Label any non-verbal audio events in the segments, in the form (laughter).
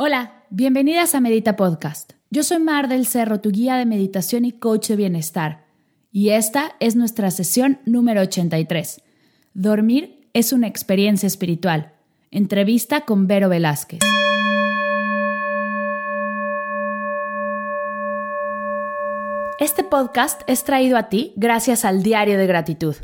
Hola, bienvenidas a Medita Podcast. Yo soy Mar del Cerro, tu guía de meditación y coach de bienestar. Y esta es nuestra sesión número 83. Dormir es una experiencia espiritual. Entrevista con Vero Velázquez. Este podcast es traído a ti gracias al Diario de Gratitud.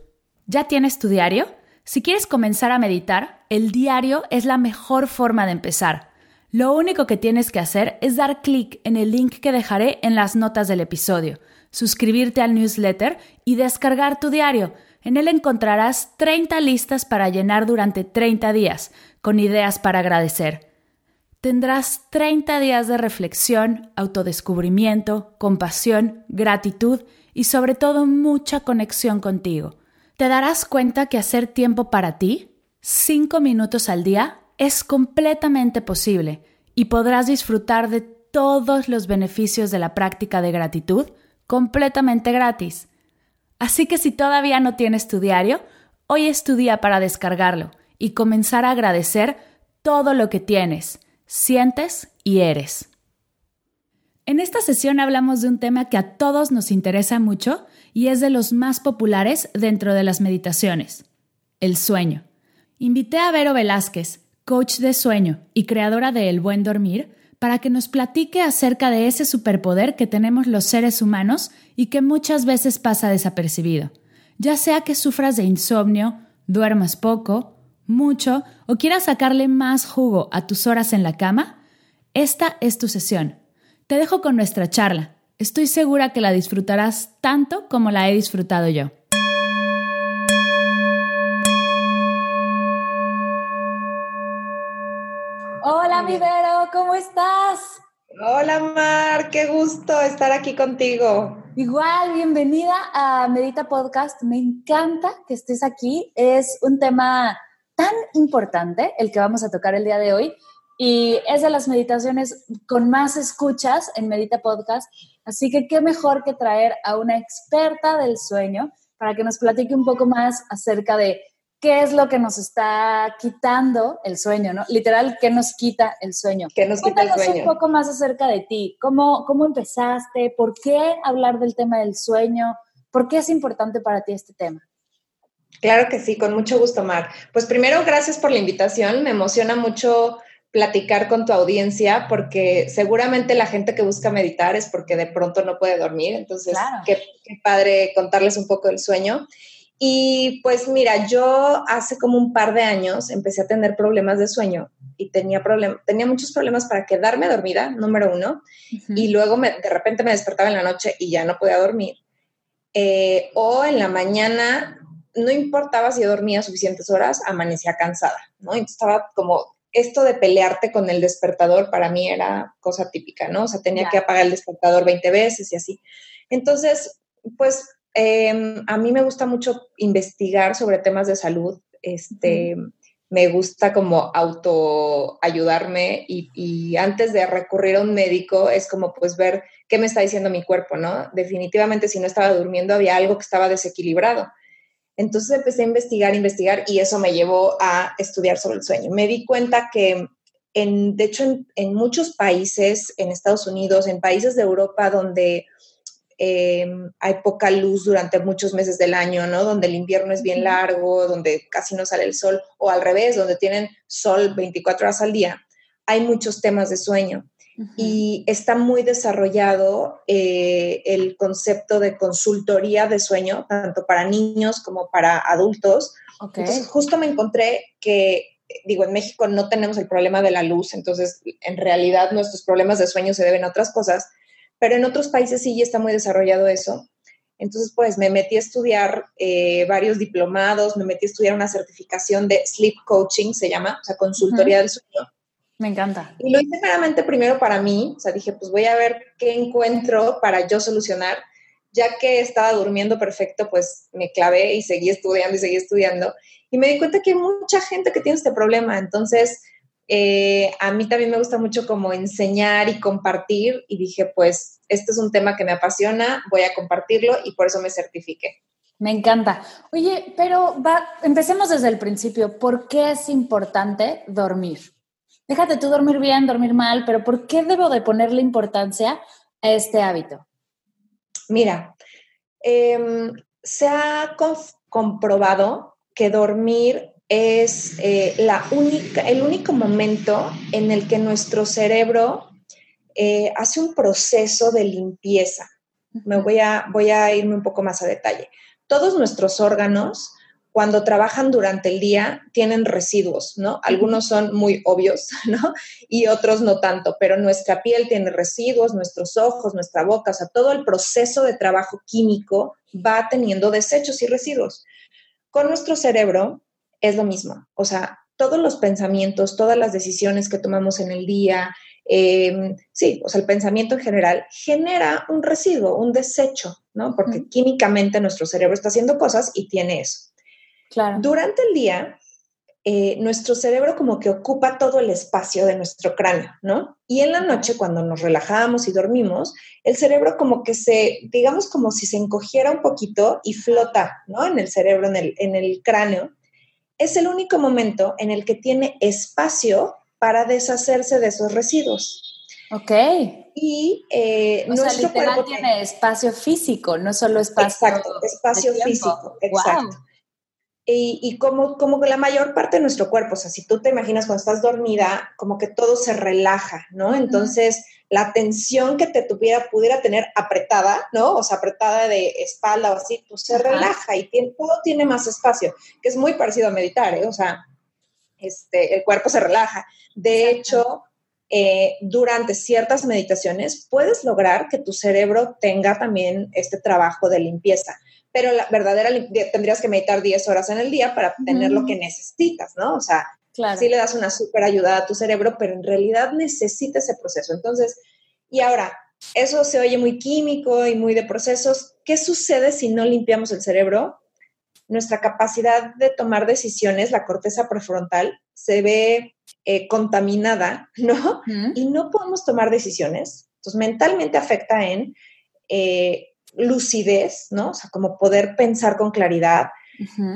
¿Ya tienes tu diario? Si quieres comenzar a meditar, el diario es la mejor forma de empezar. Lo único que tienes que hacer es dar clic en el link que dejaré en las notas del episodio, suscribirte al newsletter y descargar tu diario. En él encontrarás 30 listas para llenar durante 30 días, con ideas para agradecer. Tendrás 30 días de reflexión, autodescubrimiento, compasión, gratitud y sobre todo mucha conexión contigo. Te darás cuenta que hacer tiempo para ti, 5 minutos al día, es completamente posible y podrás disfrutar de todos los beneficios de la práctica de gratitud completamente gratis. Así que si todavía no tienes tu diario, hoy es tu día para descargarlo y comenzar a agradecer todo lo que tienes, sientes y eres. En esta sesión hablamos de un tema que a todos nos interesa mucho y es de los más populares dentro de las meditaciones, el sueño. Invité a Vero Velázquez, coach de sueño y creadora de El Buen Dormir, para que nos platique acerca de ese superpoder que tenemos los seres humanos y que muchas veces pasa desapercibido. Ya sea que sufras de insomnio, duermas poco, mucho o quieras sacarle más jugo a tus horas en la cama, esta es tu sesión. Te dejo con nuestra charla. Estoy segura que la disfrutarás tanto como la he disfrutado yo. Hola, mi Vero, ¿cómo estás? Hola, Mar, qué gusto estar aquí contigo. Igual, bienvenida a Medita Podcast. Me encanta que estés aquí. Es un tema tan importante el que vamos a tocar el día de hoy y es de las meditaciones con más escuchas en Medita Podcast. Así que qué mejor que traer a una experta del sueño para que nos platique un poco más acerca de qué es lo que nos está quitando el sueño, ¿no? Literal, ¿qué nos quita el sueño? ¿Qué nos quita el sueño? un poco más acerca de ti. ¿Cómo, ¿Cómo empezaste? ¿Por qué hablar del tema del sueño? ¿Por qué es importante para ti este tema? Claro que sí, con mucho gusto, Mar. Pues primero, gracias por la invitación. Me emociona mucho platicar con tu audiencia porque seguramente la gente que busca meditar es porque de pronto no puede dormir. Entonces, qué, qué padre contarles un poco del sueño. Y pues mira, yo hace como un par de años empecé a tener problemas de sueño y tenía, problem tenía muchos problemas para quedarme dormida, número uno, y luego me, de repente me despertaba en la noche y ya no podía dormir. Eh, o en la mañana, no importaba si yo dormía suficientes horas, amanecía cansada, ¿no? Entonces estaba como, esto de pelearte con el despertador para mí era cosa típica, ¿no? O sea, tenía que apagar el despertador 20 veces y así. Entonces, pues Em, a mí me gusta mucho investigar sobre temas de salud. Este, Me gusta como auto ayudarme y, y, antes de recurrir a un médico es como pues ver qué me está diciendo mi cuerpo, ¿no? Definitivamente si no estaba durmiendo había algo que estaba desequilibrado. Entonces empecé a investigar, investigar y eso me llevó a estudiar sobre el sueño. Me di cuenta que, en, de hecho, en, en muchos países, en Estados Unidos, en países de Europa donde Em, hay poca luz durante muchos meses del año, ¿no? Donde el invierno es bien largo, donde casi no sale el sol, o al revés, donde tienen sol 24 horas al día. Hay muchos temas de sueño. Y está muy desarrollado eh, el concepto de consultoría de sueño, tanto para niños como para adultos. Entonces, justo me encontré que digo, en México no tenemos el problema de la luz, entonces en realidad nuestros problemas de sueño se deben a otras cosas, pero en otros países sí ya está muy desarrollado eso. Entonces, pues me metí a estudiar eh, varios diplomados, me metí a estudiar una certificación de sleep coaching, se llama, o sea, consultoría del sueño. Me encanta. Y lo hice meramente primero para mí, o sea, dije, pues voy a ver qué encuentro para yo solucionar. Ya que estaba durmiendo perfecto, pues me clavé y seguí estudiando y seguí estudiando. Y me di cuenta que hay mucha gente que tiene este problema. Entonces, eh, a mí también me gusta mucho como enseñar y compartir y dije, pues, este es un tema que me apasiona, voy a compartirlo y por eso me certifiqué. Me encanta. Oye, pero va, empecemos desde el principio. ¿Por qué es importante dormir? Déjate tú dormir bien, dormir mal, pero ¿por qué debo de ponerle importancia a este hábito? Mira, em, se ha comprobado que dormir es eh, la única, el único momento en el que nuestro cerebro eh, hace un proceso de limpieza. Me voy a, voy a irme un poco más a detalle. Todos nuestros órganos, cuando trabajan durante el día, tienen residuos, ¿no? Algunos son muy obvios, (laughs) ¿no? Y otros no tanto, pero nuestra piel tiene residuos, nuestros ojos, nuestra boca, o sea, todo el proceso de trabajo químico va teniendo desechos y residuos. Con nuestro cerebro es lo mismo, o sea, todos los pensamientos, todas las decisiones que tomamos en el día, Em, sí, o sea, el pensamiento en general genera un residuo, un desecho, ¿no? Porque químicamente nuestro cerebro está haciendo cosas y tiene eso. Claro. Durante el día, eh, nuestro cerebro como que ocupa todo el espacio de nuestro cráneo, ¿no? Y en la noche, cuando nos relajamos y dormimos, el cerebro como que se, digamos como si se encogiera un poquito y flota, ¿no? En el cerebro, en el, en el cráneo. Es el único momento en el que tiene espacio para deshacerse de esos residuos. Ok. Y eh, nuestro cuerpo tiene espacio físico, no solo espacio. Exacto, espacio físico, exacto. Y, y, como, como la mayor parte de nuestro cuerpo, o sea, si tú te imaginas cuando estás dormida, como que todo se relaja, ¿no? Entonces, la tensión que te tuviera, pudiera tener apretada, ¿no? O sea, apretada de espalda o así, pues se relaja y todo tiene más espacio, que es muy parecido a meditar, ¿eh? O sea, este, el cuerpo se relaja. De hecho, eh, durante ciertas meditaciones puedes lograr que tu cerebro tenga también este trabajo de limpieza, pero la verdadera tendrías que meditar 10 horas en el día para tener lo que necesitas, ¿no? O sea, sí le das una súper ayuda a tu cerebro, pero en realidad necesita ese proceso. Entonces, y ahora, eso se oye muy químico y muy de procesos. ¿Qué sucede si no limpiamos el cerebro? Nuestra capacidad de tomar decisiones, la corteza prefrontal, se ve eh, contaminada, (laughs) ¿no? Y no podemos tomar decisiones. Entonces, mentalmente afecta en eh, lucidez, ¿no? O sea, como poder pensar con claridad.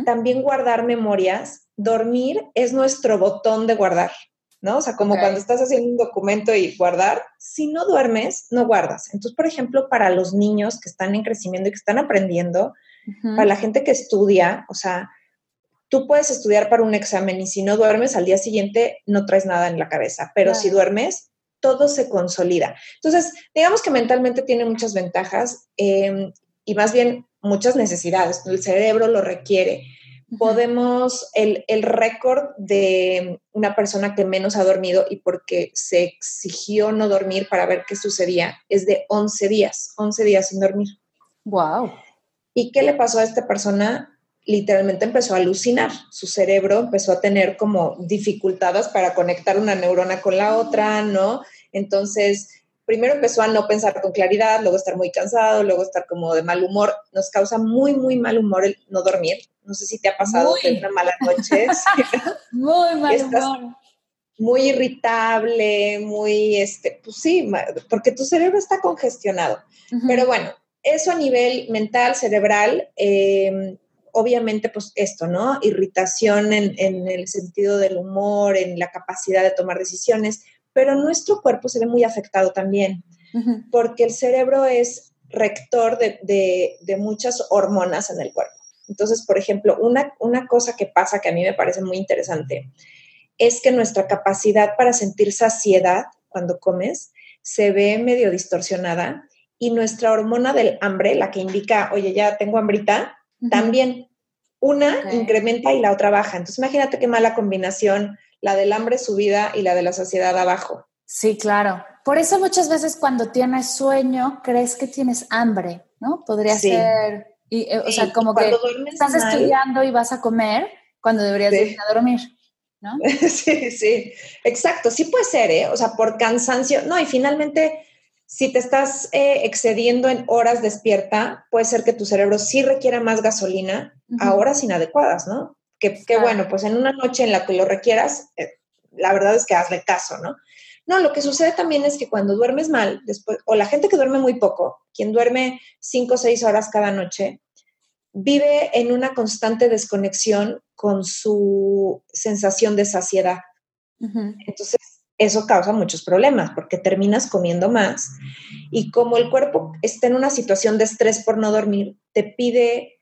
También guardar memorias. Dormir es nuestro botón de guardar, ¿no? O sea, como cuando estás haciendo un documento y guardar, si no duermes, no guardas. Entonces, por ejemplo, para los niños que están en crecimiento y que están aprendiendo, para la gente que estudia, o sea, tú puedes estudiar para un examen y si no duermes al día siguiente no traes nada en la cabeza, pero si duermes, todo se consolida. Entonces, digamos que mentalmente tiene muchas ventajas em, y más bien muchas necesidades. El cerebro lo requiere. Podemos, el, el récord de una persona que menos ha dormido y porque se exigió no dormir para ver qué sucedía es de 11 días, 11 días sin dormir. Wow. ¿Y qué le pasó a esta persona? Literalmente empezó a alucinar. Su cerebro empezó a tener como dificultades para conectar una neurona con la otra, ¿no? Entonces, primero empezó a no pensar con claridad, luego estar muy cansado, luego estar como de mal humor. Nos causa muy, muy mal humor el no dormir. No sé si te ha pasado que una mala noche. (laughs) muy mal humor. Muy irritable, muy, este, pues sí, porque tu cerebro está congestionado. Pero bueno, eso a nivel mental, cerebral, eh, obviamente, pues esto, ¿no? Irritación en, el sentido del humor, en la capacidad de tomar decisiones, pero nuestro cuerpo se ve muy afectado también, porque el cerebro es rector de, muchas hormonas en el cuerpo. Entonces, por ejemplo, una, una cosa que pasa que a mí me parece muy interesante es que nuestra capacidad para sentir saciedad cuando comes se ve medio distorsionada y nuestra hormona del hambre, la que indica, oye, ya tengo hambrita, también una incrementa y la otra baja. Entonces imagínate qué mala combinación la del hambre subida y la de la saciedad abajo. Sí, claro. Por eso muchas veces cuando tienes sueño crees que tienes hambre, ¿no? Podría ser, y, eh, o sea, como que estás estudiando y vas a comer cuando deberías ir a dormir. ¿No? (laughs) Sí, sí, exacto, sí puede ser, ¿eh? O sea, por cansancio, no, y finalmente si te estás eh, excediendo en horas despierta, puede ser que tu cerebro sí requiera más gasolina a horas inadecuadas, ¿no? Que, bueno, pues en una noche en la que lo requieras, eh, la verdad es que hazle caso, ¿no? No, lo que sucede también es que cuando duermes mal, después, o la gente que duerme muy poco, quien duerme cinco o seis horas cada noche, vive en una constante desconexión con su sensación de saciedad. Entonces, eso causa muchos problemas porque terminas comiendo más y como el cuerpo está en una situación de estrés por no dormir, te pide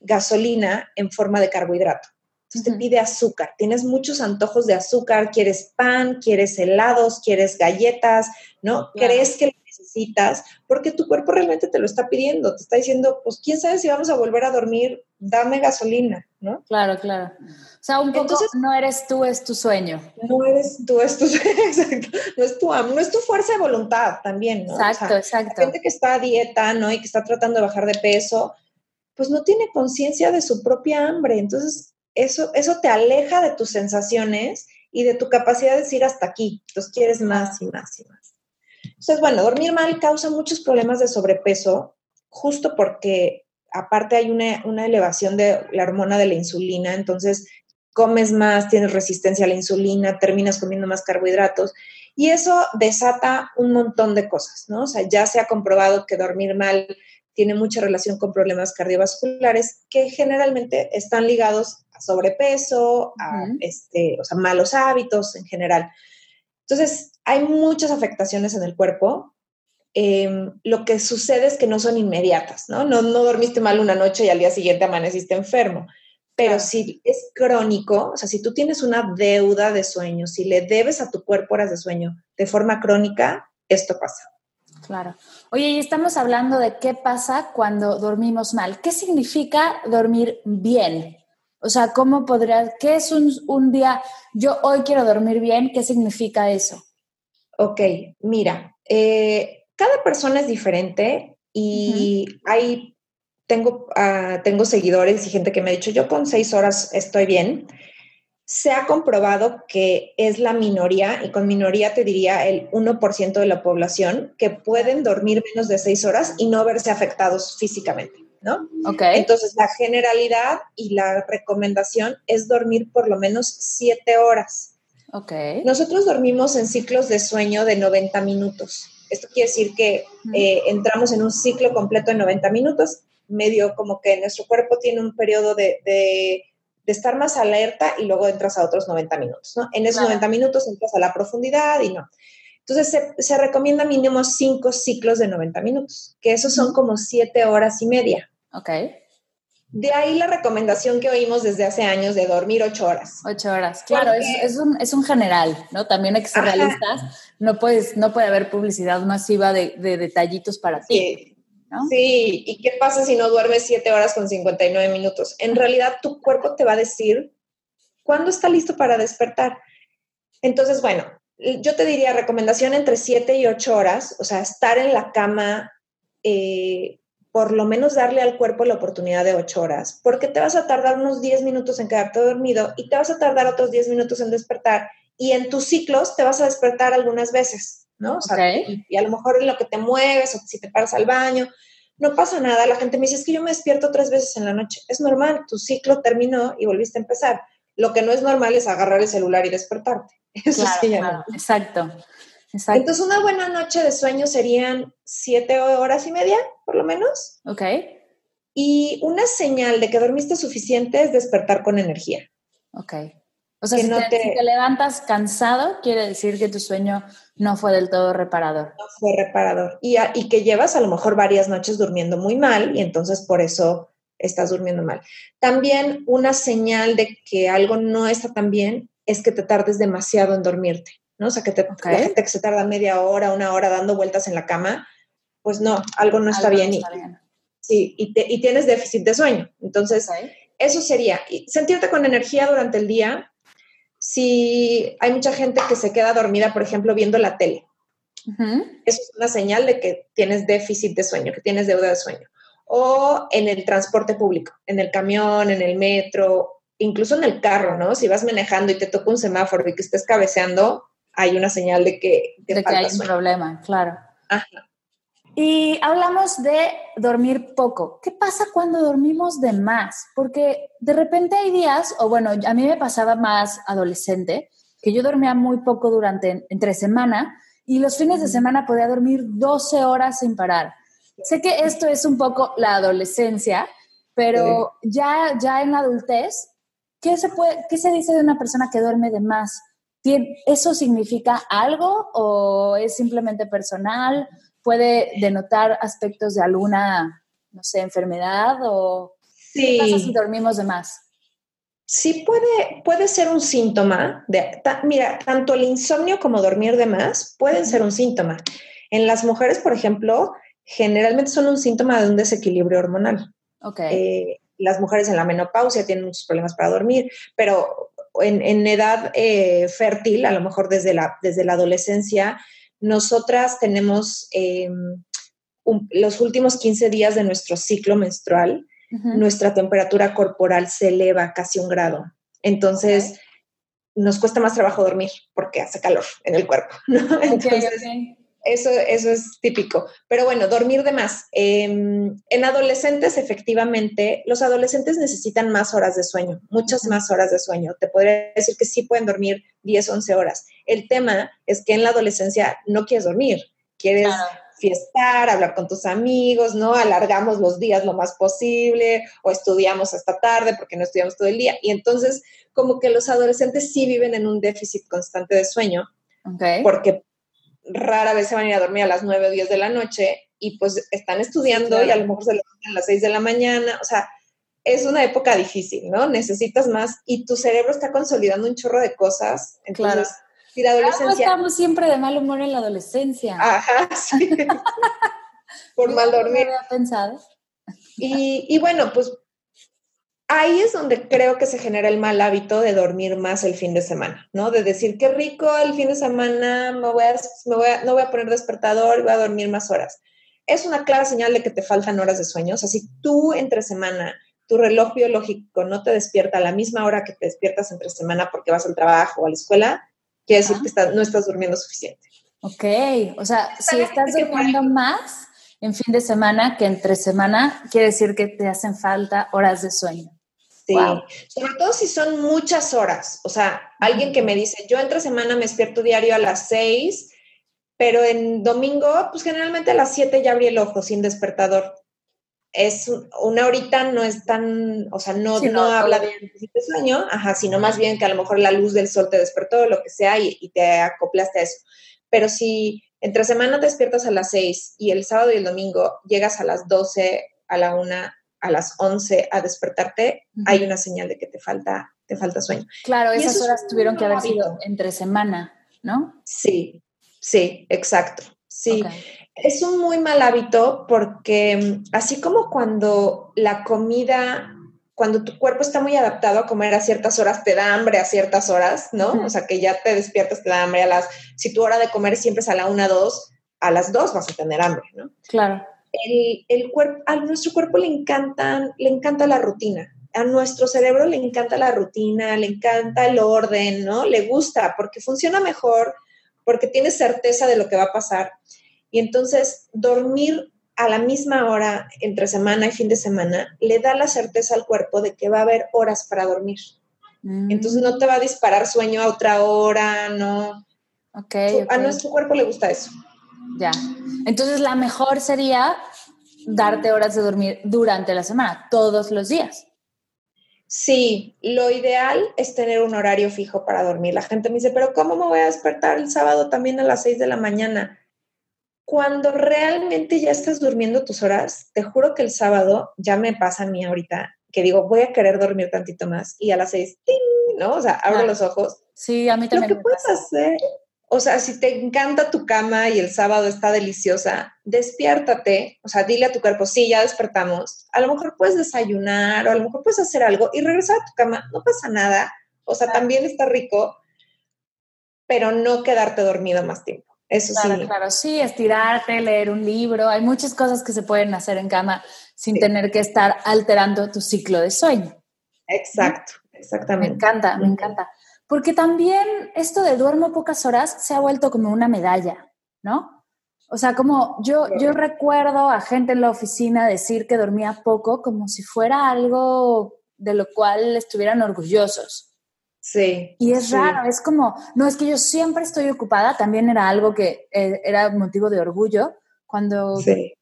gasolina en forma de carbohidrato. Entonces te pide azúcar. Tienes muchos antojos de azúcar, quieres pan, quieres helados, quieres galletas, ¿no? Crees que necesitas porque tu cuerpo realmente te lo está pidiendo. Te está diciendo, pues quién sabe si vamos a volver a dormir, dame gasolina, ¿no? Claro, claro. O sea, un poco Entonces, no eres tú, es tu sueño. No eres tú, es tu sueño, (laughs) exacto. No es tu no es tu fuerza de voluntad también, ¿no? Exacto, exacto. La gente que está a dieta, ¿no? Y que está tratando de bajar de peso, pues no tiene conciencia de su propia hambre. Entonces, eso, eso te aleja de tus sensaciones y de tu capacidad de decir hasta aquí. Entonces quieres más y más y más. Entonces, bueno, dormir mal causa muchos problemas de sobrepeso, justo porque aparte hay una, una elevación de la hormona de la insulina, entonces comes más, tienes resistencia a la insulina, terminas comiendo más carbohidratos y eso desata un montón de cosas, ¿no? O sea, ya se ha comprobado que dormir mal tiene mucha relación con problemas cardiovasculares que generalmente están ligados a sobrepeso, a este, o sea, malos hábitos en general. Entonces, hay muchas afectaciones en el cuerpo. Em, lo que sucede es que no son inmediatas, ¿no? ¿no? No dormiste mal una noche y al día siguiente amaneciste enfermo. Pero si es crónico, o sea, si tú tienes una deuda de sueño, si le debes a tu cuerpo horas de sueño de forma crónica, esto pasa. Claro. Oye, y estamos hablando de qué pasa cuando dormimos mal. ¿Qué significa dormir bien? O sea, ¿cómo podría, qué es un, día, yo hoy quiero dormir bien, ¿qué significa eso? Ok, mira, eh, cada persona es diferente y hay, tengo, uh, tengo seguidores y gente que me ha dicho, yo con seis horas estoy bien se ha comprobado que es la minoría, y con minoría te diría el 1% de la población, que pueden dormir menos de seis horas y no verse afectados físicamente, ¿no? Entonces, la generalidad y la recomendación es dormir por lo menos siete horas. Nosotros dormimos en ciclos de sueño de 90 minutos. Esto quiere decir que eh, entramos en un ciclo completo de 90 minutos, medio como que nuestro cuerpo tiene un periodo de de estar más alerta y luego entras a otros 90 minutos, ¿no? En esos 90 minutos entras a la profundidad y no. Entonces se, recomienda mínimo cinco ciclos de 90 minutos, que esos son como siete horas y media. Ok. De ahí la recomendación que oímos desde hace años de dormir ocho horas. Ocho horas, claro, es, un, general, ¿no? También hay que ser realistas. No, puedes, no puede haber publicidad masiva de, detallitos para ti. Sí, ¿y qué pasa si no duermes 7 horas con 59 minutos? En realidad tu cuerpo te va a decir cuándo está listo para despertar. Entonces, bueno, yo te diría recomendación entre 7 y 8 horas, o sea, estar en la cama, eh, por lo menos darle al cuerpo la oportunidad de 8 horas, porque te vas a tardar unos 10 minutos en quedarte dormido y te vas a tardar otros 10 minutos en despertar y en tus ciclos te vas a despertar algunas veces. ¿no? O sea, y, a lo mejor en lo que te mueves o si te paras al baño, no pasa nada. La gente me dice, es que yo me despierto tres veces en la noche. Es normal, tu ciclo terminó y volviste a empezar. Lo que no es normal es agarrar el celular y despertarte. (laughs) Eso sí, exacto, exacto. Entonces, una buena noche de sueño serían siete horas y media, por lo menos. Ok. Y una señal de que dormiste suficiente es despertar con energía. Ok. O sea, si, te, levantas cansado, quiere decir que tu sueño no fue del todo reparador. No fue reparador. Y, y que llevas a lo mejor varias noches durmiendo muy mal y entonces por eso estás durmiendo mal. También una señal de que algo no está tan bien es que te tardes demasiado en dormirte, ¿no? O sea, que te, la gente que se tarda media hora, una hora dando vueltas en la cama, pues no, algo no está, bien, y, Sí, y, y, tienes déficit de sueño. Entonces, eso sería. sentirte con energía durante el día, si hay mucha gente que se queda dormida, por ejemplo, viendo la tele. Eso es una señal de que tienes déficit de sueño, que tienes deuda de sueño. O en el transporte público, en el camión, en el metro, incluso en el carro, ¿no? Si vas manejando y te toca un semáforo y que estés cabeceando, hay una señal de que, de que hay un problema, claro. Ajá. Y hablamos de dormir poco. ¿Qué pasa cuando dormimos de más? Porque de repente hay días, o bueno, a mí me pasaba más adolescente, que yo dormía muy poco durante entre semana y los fines de semana podía dormir 12 horas sin parar. Sé que esto es un poco la adolescencia, pero ya, ya en la adultez, ¿qué se, puede, ¿qué se dice de una persona que duerme de más? ¿Eso significa algo o es simplemente personal? ¿Puede denotar aspectos de alguna, no sé, enfermedad o qué pasa si dormimos de más? Sí puede, puede ser un síntoma. De, mira, tanto el insomnio como dormir de más pueden ser un síntoma. En las mujeres, por ejemplo, generalmente son un síntoma de un desequilibrio hormonal. Okay. Eh, las mujeres en la menopausia tienen muchos problemas para dormir, pero en, edad eh, fértil, a lo mejor desde la, desde la adolescencia, nosotras tenemos em, los últimos 15 días de nuestro ciclo menstrual, nuestra temperatura corporal se eleva casi un grado. Entonces, nos cuesta más trabajo dormir porque hace calor en el cuerpo. Entonces, eso, eso es típico. Pero bueno, dormir de más. Em, en adolescentes, efectivamente, los adolescentes necesitan más horas de sueño, muchas más horas de sueño. Te podría decir que sí pueden dormir 10, 11 horas. El tema es que en la adolescencia no quieres dormir, quieres fiestar, hablar con tus amigos, ¿no? Alargamos los días lo más posible o estudiamos hasta tarde porque no estudiamos todo el día. Y entonces, como que los adolescentes sí viven en un déficit constante de sueño. Porque rara vez se van a ir a dormir a las 9 o 10 de la noche y pues están estudiando y a lo mejor se levantan a las 6 de la mañana, o sea, es una época difícil, ¿no? Necesitas más y tu cerebro está consolidando un chorro de cosas. Entonces, claro. si la adolescencia... estamos siempre de mal humor en la adolescencia. Ajá, (laughs) sí. Por (laughs) mal dormir. No había pensado. Y, y bueno, pues ahí es donde creo que se genera el mal hábito de dormir más el fin de semana, ¿no? De decir, qué rico el fin de semana, me voy a, me voy a, no voy a poner despertador, voy a dormir más horas. Es una clara señal de que te faltan horas de sueño. O sea, si tú entre semana, tu reloj biológico no te despierta a la misma hora que te despiertas entre semana porque vas al trabajo o a la escuela, quiere decir que no estás durmiendo suficiente. Ok, o sea, si estás durmiendo más en fin de semana que entre semana, quiere decir que te hacen falta horas de sueño. Sí, sobre todo si son muchas horas. O sea, alguien que me dice, yo entre semana me despierto diario a las seis, pero en domingo, pues generalmente a las siete ya abrí el ojo sin despertador. Es una horita, no es tan, o sea, no, no, habla de, de sueño, ajá, sino más bien que a lo mejor la luz del sol te despertó, lo que sea, y, y te acoplaste a eso. Pero si entre semana te despiertas a las seis y el sábado y el domingo llegas a las doce, a la una, a las 11 a despertarte, hay una señal de que te falta, te falta sueño. Claro, esas horas tuvieron que haber sido entre semana, ¿no? Sí, sí, exacto. Sí, es un muy mal hábito porque mm, así como cuando la comida, cuando tu cuerpo está muy adaptado a comer a ciertas horas, te da hambre a ciertas horas, ¿no? O sea, que ya te despiertas, te da hambre a las, si tu hora de comer siempre es a la una, dos, a las dos vas a tener hambre, ¿no? Claro el, cuerpo, a nuestro cuerpo le encantan, le encanta la rutina. A nuestro cerebro le encanta la rutina, le encanta el orden, ¿no? Le gusta porque funciona mejor, porque tiene certeza de lo que va a pasar. Y entonces dormir a la misma hora entre semana y fin de semana le da la certeza al cuerpo de que va a haber horas para dormir. Mm. Entonces no te va a disparar sueño a otra hora, ¿no? Okay, A nuestro cuerpo le gusta eso. Ya. Entonces, la mejor sería darte horas de dormir durante la semana, todos los días. Sí, lo ideal es tener un horario fijo para dormir. La gente me dice, pero ¿cómo me voy a despertar el sábado también a las 6 de la mañana? Cuando realmente ya estás durmiendo tus horas, te juro que el sábado ya me pasa a mí ahorita, que digo, voy a querer dormir tantito más y a las 6, ¿no? O sea, abro los ojos. Sí, a mí también. Lo que puedes hacer o sea, si te encanta tu cama y el sábado está deliciosa, despiértate, o sea, dile a tu cuerpo, sí, ya despertamos. A lo mejor puedes desayunar o a lo mejor puedes hacer algo y regresar a tu cama, no pasa nada. O sea, también está rico, pero no quedarte dormido más tiempo. Eso sí. Claro, sí, estirarte, leer un libro. Hay muchas cosas que se pueden hacer en cama sin tener que estar alterando tu ciclo de sueño. Exacto, exactamente. Me encanta, me encanta. Porque también esto de duermo pocas horas se ha vuelto como una medalla, ¿no? O sea, como yo, yo recuerdo a gente en la oficina decir que dormía poco como si fuera algo de lo cual estuvieran orgullosos. Sí. Y es raro, es como, no, es que yo siempre estoy ocupada, también era algo que eh, era motivo de orgullo, cuando sí.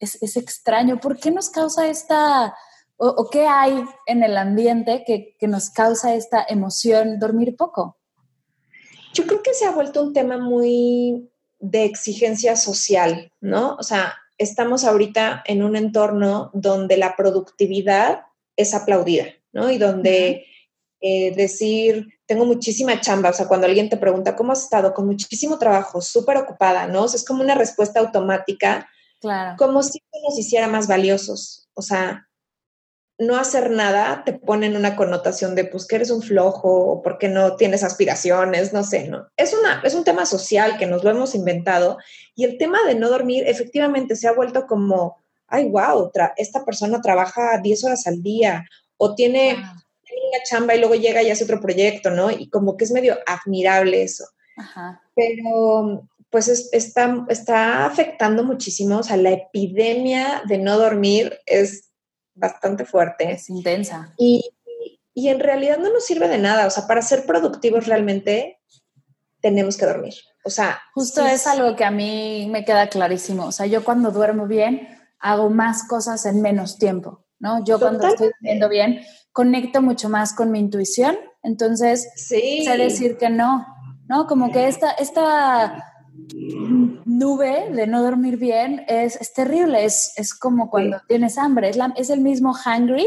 es, es extraño. ¿Por qué nos causa esta o, qué hay en el ambiente que, nos causa esta emoción dormir poco? Yo creo que se ha vuelto un tema muy de exigencia social, ¿no? O sea, estamos ahorita en un entorno donde la productividad es aplaudida, ¿no? Y donde eh, decir, tengo muchísima chamba, o sea, cuando alguien te pregunta, ¿cómo has estado? Con muchísimo trabajo, súper ocupada, ¿no? O sea, es como una respuesta automática, claro. como si nos hiciera más valiosos. O sea, no hacer nada te pone en una connotación de, pues, que eres un flojo o porque no tienes aspiraciones, no sé, ¿no? Es, una, es un tema social que nos lo hemos inventado y el tema de no dormir efectivamente se ha vuelto como, ay, wow, esta persona trabaja 10 horas al día o tiene una chamba y luego llega y hace otro proyecto, ¿no? Y como que es medio admirable eso. Ajá. Pero pues está, está afectando muchísimo, o sea, la epidemia de no dormir es bastante fuerte. Es intensa. Y, y, en realidad no nos sirve de nada. O sea, para ser productivos realmente tenemos que dormir. O sea, justo es algo que a mí me queda clarísimo. O sea, yo cuando duermo bien hago más cosas en menos tiempo, ¿no? Yo cuando estoy durmiendo bien conecto mucho más con mi intuición. Entonces, sé decir que no, ¿no? Como que esta, esta nube de no dormir bien es, es terrible, es, es, como cuando tienes hambre, es, es, el mismo hungry,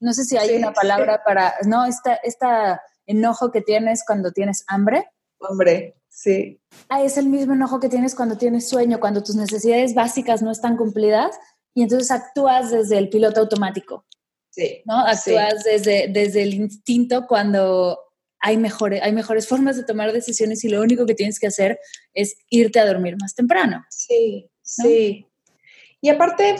no sé si hay una palabra (laughs) para, ¿no? Esta, esta enojo que tienes cuando tienes hambre. Hambre, sí. Ah, es el mismo enojo que tienes cuando tienes sueño, cuando tus necesidades básicas no están cumplidas y entonces actúas desde el piloto automático. Sí. ¿No? Actúas desde, desde el instinto cuando hay mejores, hay mejores formas de tomar decisiones y lo único que tienes que hacer es irte a dormir más temprano. Sí, sí. Y aparte,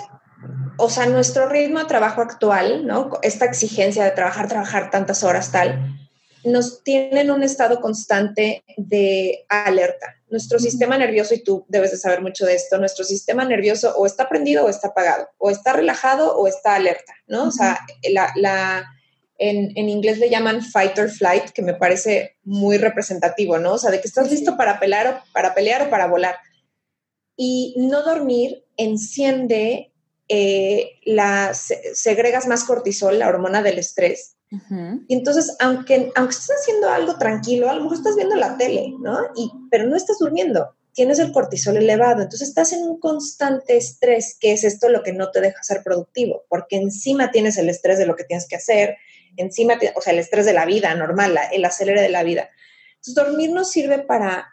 o sea, nuestro ritmo de trabajo actual, ¿no? Esta exigencia de trabajar, trabajar tantas horas, tal, nos tiene en un estado constante de alerta. Nuestro sistema nervioso, y tú debes de saber mucho de esto, nuestro sistema nervioso o está prendido o está apagado, o está relajado o está alerta, ¿no? O sea, la, la en, en, inglés le llaman fight or flight, que me parece muy representativo, ¿no? O sea, de que estás listo para pelear o para, pelear o para volar. Y no dormir enciende, eh, la, segregas más cortisol, la hormona del estrés. Y entonces, aunque, aunque estés haciendo algo tranquilo, a lo mejor estás viendo la tele, ¿no? Y, pero no estás durmiendo, tienes el cortisol elevado, entonces estás en un constante estrés, que es esto lo que no te deja ser productivo, porque encima tienes el estrés de lo que tienes que hacer, encima, o sea, el estrés de la vida normal, el acelere de la vida. Entonces, dormir nos sirve para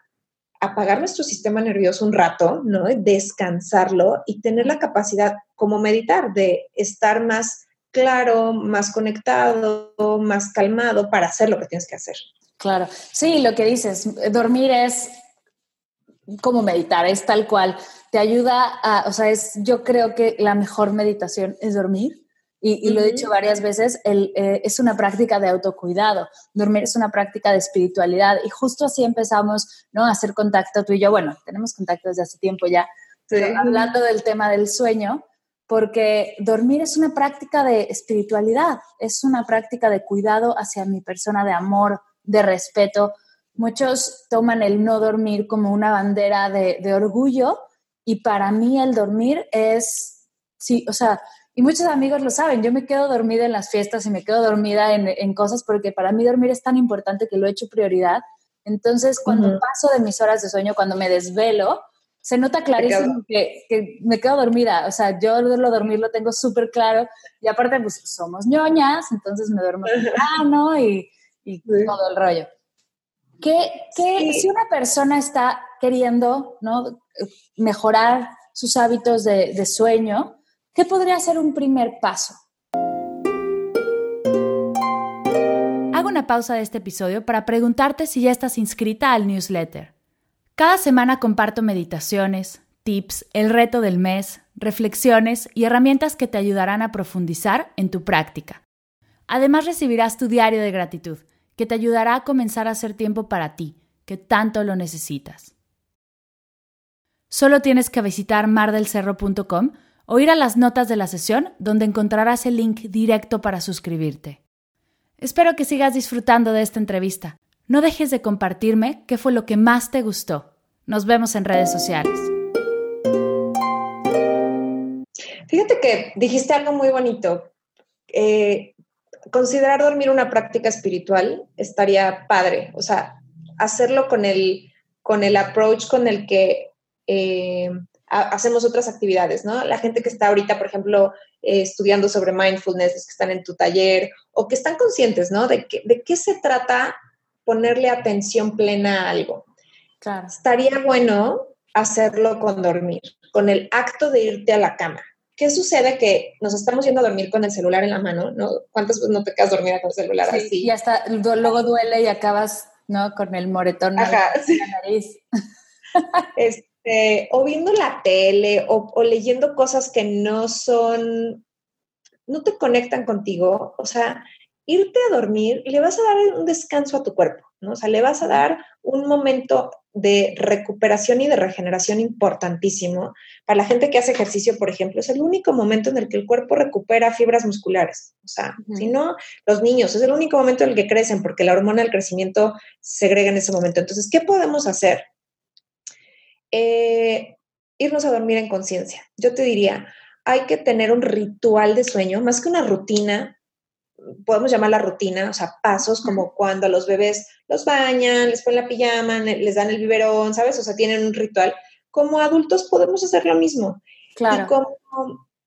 apagar nuestro sistema nervioso un rato, ¿no? Descansarlo y tener la capacidad, como meditar, de estar más claro, más conectado, más calmado para hacer lo que tienes que hacer. Claro, sí, lo que dices, dormir es como meditar, es tal cual. Te ayuda a, o sea, es, yo creo que la mejor meditación es dormir y, lo he dicho varias veces, eh, es una práctica de autocuidado, dormir es una práctica de espiritualidad y justo así empezamos ¿no? a hacer contacto tú y yo. Bueno, tenemos contacto desde hace tiempo ya, hablando del tema del sueño, porque dormir es una práctica de espiritualidad, es una práctica de cuidado hacia mi persona, de amor, de respeto. Muchos toman el no dormir como una bandera de, de orgullo y para mí el dormir es, sí, o sea, y muchos amigos lo saben, yo me quedo dormida en las fiestas y me quedo dormida en, en cosas porque para mí dormir es tan importante que lo he hecho prioridad. Entonces, cuando paso de mis horas de sueño, cuando me desvelo, se nota clarísimo que, que, me quedo dormida. O sea, yo lo dormir lo tengo súper claro. Y aparte, pues somos ñoñas, entonces me duermo temprano y, y todo el rollo. ¿Qué, qué si una persona está queriendo ¿no? mejorar sus hábitos de, de sueño, ¿Qué podría ser un primer paso? Hago una pausa de este episodio para preguntarte si ya estás inscrita al newsletter. Cada semana comparto meditaciones, tips, el reto del mes, reflexiones y herramientas que te ayudarán a profundizar en tu práctica. Además recibirás tu diario de gratitud, que te ayudará a comenzar a hacer tiempo para ti, que tanto lo necesitas. Solo tienes que visitar mardelcerro.com o ir a las notas de la sesión donde encontrarás el link directo para suscribirte. Espero que sigas disfrutando de esta entrevista. No dejes de compartirme qué fue lo que más te gustó. Nos vemos en redes sociales. Fíjate que dijiste algo muy bonito. Eh, considerar dormir una práctica espiritual estaría padre. O sea, hacerlo con el, con el approach con el que eh, hacemos otras actividades, ¿no? La gente que está ahorita, por ejemplo, eh, estudiando sobre mindfulness, que están en tu taller o que están conscientes, ¿no? De, que, de qué se trata ponerle atención plena a algo. Claro. Estaría bueno hacerlo con dormir, con el acto de irte a la cama. ¿Qué sucede? Que nos estamos yendo a dormir con el celular en la mano, ¿no? ¿Cuántas veces no te quedas dormida con el celular sí, así? Y hasta luego duele y acabas, ¿no? Con el moretón Ajá, en la nariz. (laughs) Este, o viendo la tele o, o leyendo cosas que no son, no te conectan contigo. O sea, irte a dormir, le vas a dar un descanso a tu cuerpo, ¿no? O sea, le vas a dar un momento de recuperación y de regeneración importantísimo. Para la gente que hace ejercicio, por ejemplo, es el único momento en el que el cuerpo recupera fibras musculares. O sea, si no, los niños, es el único momento en el que crecen porque la hormona del crecimiento se segrega en ese momento. Entonces, ¿qué podemos hacer? Eh, irnos a dormir en conciencia. Yo te diría, hay que tener un ritual de sueño, más que una rutina, podemos llamarla rutina, o sea, pasos como cuando a los bebés los bañan, les ponen la pijama, les dan el biberón, ¿sabes? O sea, tienen un ritual. Como adultos podemos hacer lo mismo. Claro. Y como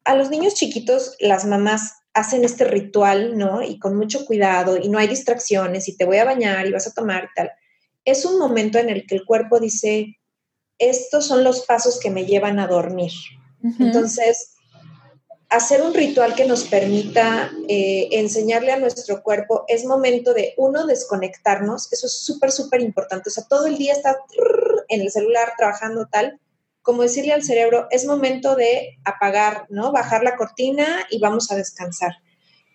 a los niños chiquitos, las mamás hacen este ritual, ¿no? Y con mucho cuidado y no hay distracciones y te voy a bañar y vas a tomar y tal. Es un momento en el que el cuerpo dice, estos son los pasos que me llevan a dormir. Entonces, hacer un ritual que nos permita eh, enseñarle a nuestro cuerpo es momento de, uno, desconectarnos, eso es súper, súper importante, o sea, todo el día está en el celular trabajando tal, como decirle al cerebro, es momento de apagar, ¿no? Bajar la cortina y vamos a descansar.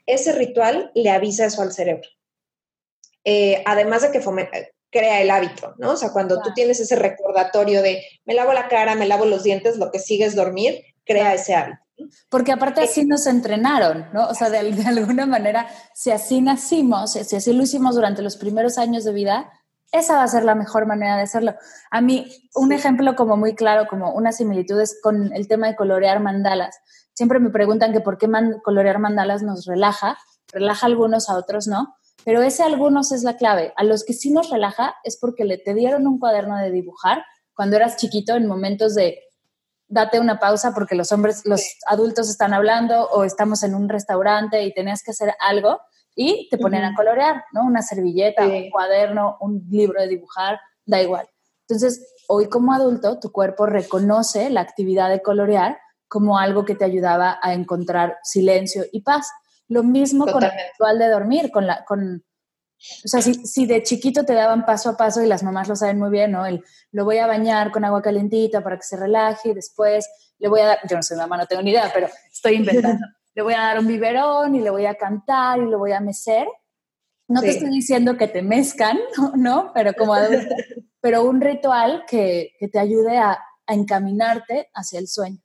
Ese ritual le avisa eso al cerebro. Eh, además de que crea el hábito, ¿no? O sea, cuando tú tienes ese recordatorio de me lavo la cara, me lavo los dientes, lo que sigue es dormir, crea ese hábito. Porque aparte así eh, nos entrenaron, ¿no? O sea, de, alguna manera, si así nacimos, si así lo hicimos durante los primeros años de vida, esa va a ser la mejor manera de hacerlo. A mí, un ejemplo como muy claro, como una similitud es con el tema de colorear mandalas. Siempre me preguntan que por qué colorear mandalas nos relaja, relaja a algunos, a otros no, pero ese algunos es la clave. A los que sí nos relaja es porque le te dieron un cuaderno de dibujar cuando eras chiquito en momentos de date una pausa porque los hombres, los adultos están hablando o estamos en un restaurante y tenías que hacer algo y te ponen a colorear, ¿no? Una servilleta, un cuaderno, un libro de dibujar, da igual. Entonces, hoy como adulto, tu cuerpo reconoce la actividad de colorear como algo que te ayudaba a encontrar silencio y paz. Lo mismo con el ritual de dormir, con la, con, o sea, si, de chiquito te daban paso a paso y las mamás lo saben muy bien, ¿no? El, lo voy a bañar con agua calentita para que se relaje y después le voy a dar, yo no soy mamá, no tengo ni idea, pero estoy inventando. (laughs) le voy a dar un biberón y le voy a cantar y lo voy a mecer. No te estoy diciendo que te mezcan, (laughs) ¿no? Pero como adulto, pero un ritual que, que te ayude a, a encaminarte hacia el sueño.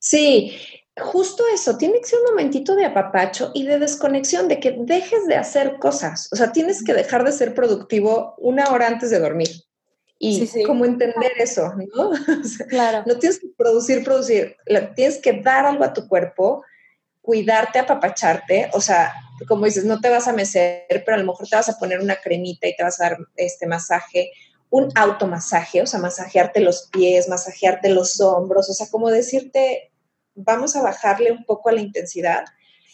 Sí, justo eso, tiene que ser un momentito de apapacho y de desconexión, de que dejes de hacer cosas. O sea, tienes que dejar de ser productivo una hora antes de dormir. Y como entender eso, ¿no? (laughs) claro. No tienes que producir, producir, tienes que dar algo a tu cuerpo, cuidarte, apapacharte. O sea, como dices, no te vas a mecer, pero a lo mejor te vas a poner una cremita y te vas a dar este masaje, un automasaje, o sea, masajearte los pies, masajearte los hombros, o sea, como decirte, vamos a bajarle un poco a la intensidad.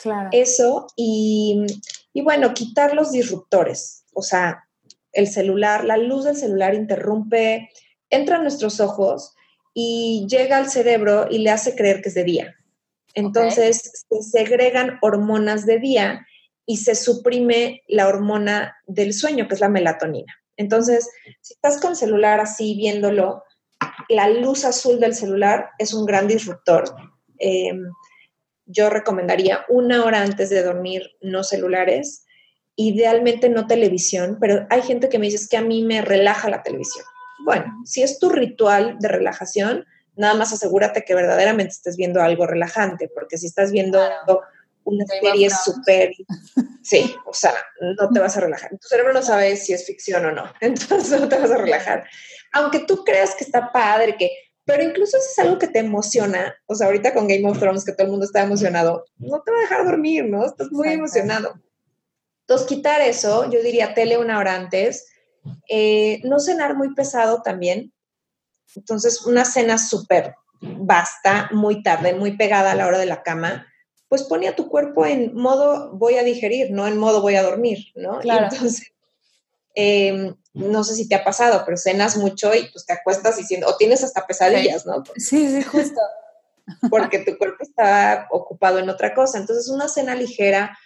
Claro. Eso y, y bueno, quitar los disruptores, o sea, el celular, la luz del celular interrumpe, entra a nuestros ojos y llega al cerebro y le hace creer que es de día. Entonces se segregan hormonas de día y se suprime la hormona del sueño, que es la melatonina. Entonces, si estás con el celular así viéndolo, la luz azul del celular es un gran disruptor Em, yo recomendaría una hora antes de dormir no celulares, idealmente no televisión, pero hay gente que me dice que a mí me relaja la televisión. Bueno, si es tu ritual de relajación, nada más asegúrate que verdaderamente estés viendo algo relajante, porque si estás viendo una serie súper, (laughs) sí, o sea, no te vas a relajar. Tu cerebro no sabe si es ficción o no, (laughs) entonces no te vas a relajar. Aunque tú creas que está padre, que pero incluso si es algo que te emociona, o sea, ahorita con Game of Thrones, que todo el mundo está emocionado, no te va a dejar dormir, ¿no? Estás muy emocionado. Entonces, quitar eso, yo diría tele una hora antes Eh, no cenar muy pesado también. Entonces, una cena súper basta, muy tarde, muy pegada a la hora de la cama, pues pone a tu cuerpo en modo voy a digerir, no en modo voy a dormir, ¿no? Claro. entonces, em, no sé si te ha pasado, pero cenas mucho y pues te acuestas diciendo, o tienes hasta pesadillas, ¿no? Sí, sí, justo. Porque tu cuerpo está ocupado en otra cosa. Entonces, una cena ligera,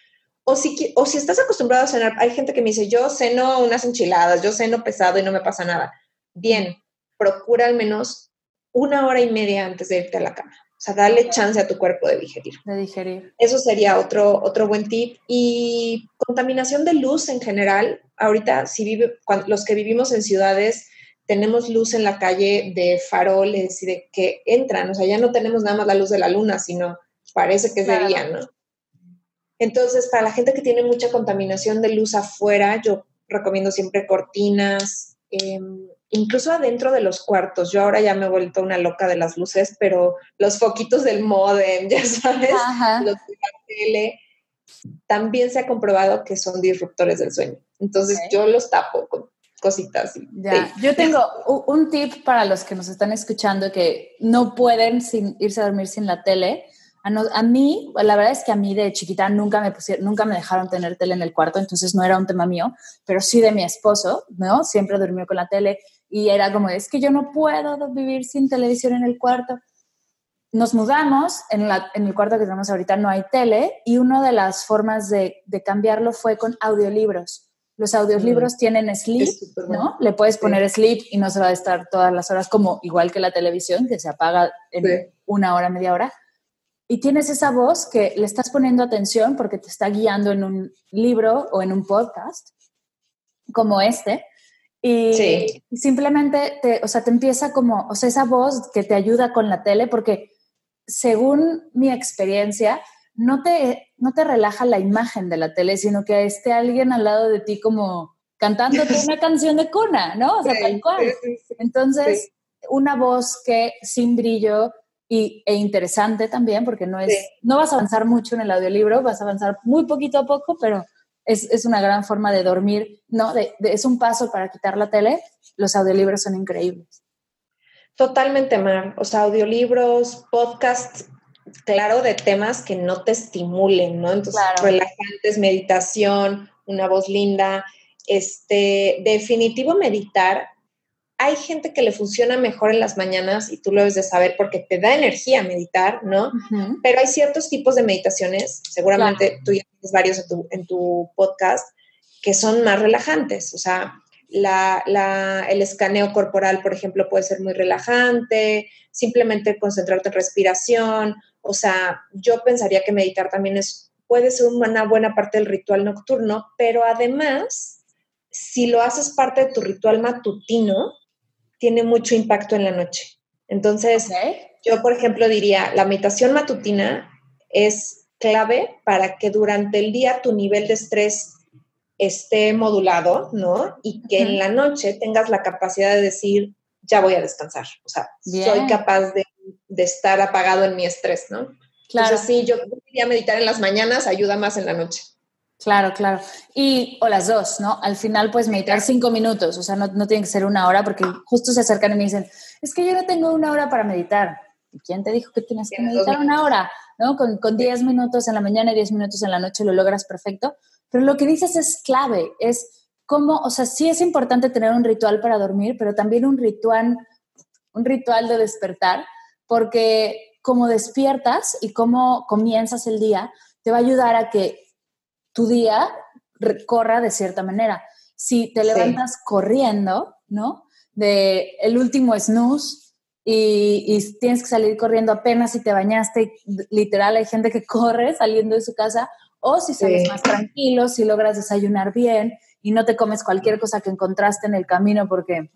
o si, o si estás acostumbrado a cenar, hay gente que me dice, yo ceno unas enchiladas, yo ceno pesado y no me pasa nada. Bien, procura al menos una hora y media antes de irte a la cama. O sea, dale chance a tu cuerpo de digerir. De digerir. Eso sería otro, otro buen tip. Y contaminación de luz en general. Ahorita, si vive, los que vivimos en ciudades, tenemos luz en la calle de faroles y de que entran. O sea, ya no tenemos nada más la luz de la luna, sino parece que es de día, ¿no? Entonces, para la gente que tiene mucha contaminación de luz afuera, yo recomiendo siempre cortinas, eh, incluso adentro de los cuartos. Yo ahora ya me he vuelto una loca de las luces, pero los foquitos del modem, (laughs) ya sabes, los de la tele, también se ha comprobado que son disruptores del sueño. Entonces yo los tapo con cositas. ya. Yo tengo un tip para los que nos están escuchando que no pueden sin, irse a dormir sin la tele. A, mí, la verdad es que a mí de chiquita nunca me pusieron, nunca me dejaron tener tele en el cuarto, entonces no era un tema mío, pero sí de mi esposo, ¿no? Siempre durmió con la tele y era como, es que yo no puedo vivir sin televisión en el cuarto. Nos mudamos, en, la, en el cuarto que tenemos ahorita no hay tele y una de las formas de, de cambiarlo fue con audiolibros. Los audiolibros mm. tienen sleep, ¿no? Le puedes poner sleep y no se va a estar todas las horas como igual que la televisión, que se apaga en una hora, media hora. Y tienes esa voz que le estás poniendo atención porque te está guiando en un libro o en un podcast como este y, simplemente te, o sea, te empieza como, o sea, esa voz que te ayuda con la tele, porque según mi experiencia, no te, no te relaja la imagen de la tele, sino que esté alguien al lado de ti como cantándote (laughs) una canción de cuna, ¿no? O sea, tal cual. Entonces, una voz que sin brillo y, e interesante también, porque no es, no vas a avanzar mucho en el audiolibro, vas a avanzar muy poquito a poco, pero es, una gran forma de dormir, ¿no? es un paso para quitar la tele. Los audiolibros son increíbles. Totalmente, Mar. O sea, audiolibros, podcasts, claro, de temas que no te estimulen, ¿no? Entonces, relajantes, meditación, una voz linda. Este, definitivo meditar hay gente que le funciona mejor en las mañanas y tú lo debes de saber porque te da energía meditar, ¿no? Pero hay ciertos tipos de meditaciones, seguramente tú ya tienes varios en tu, podcast, que son más relajantes. O sea, el escaneo corporal, por ejemplo, puede ser muy relajante, simplemente concentrarte en respiración. O sea, yo pensaría que meditar también es, puede ser una buena parte del ritual nocturno, pero además, si lo haces parte de tu ritual matutino, tiene mucho impacto en la noche. Entonces, yo, por ejemplo, diría, la meditación matutina es clave para que durante el día tu nivel de estrés esté modulado, ¿no? Y que en la noche tengas la capacidad de decir, ya voy a descansar. O sea, soy capaz de, estar apagado en mi estrés, ¿no? Claro. Entonces, sí, yo diría meditar en las mañanas, ayuda más en la noche. Claro, claro. Y, o las dos, ¿no? Al final, pues meditar cinco minutos, o sea, no, no tiene que ser una hora, porque justo se acercan y me dicen, es que yo no tengo una hora para meditar. ¿Y quién te dijo que tienes que meditar una hora? ¿No? Con, con diez minutos en la mañana y diez minutos en la noche lo logras perfecto. Pero lo que dices es clave, es cómo, o sea, sí es importante tener un ritual para dormir, pero también un ritual, un ritual de despertar, porque como despiertas y cómo comienzas el día, te va a ayudar a que tu día corra de cierta manera. Si te levantas corriendo, ¿no? De el último snooze y, tienes que salir corriendo apenas si te bañaste, literal hay gente que (laughs) corre saliendo de su casa, o si sales más tranquilo, si logras desayunar bien y no te comes cualquier cosa que encontraste en el camino porque,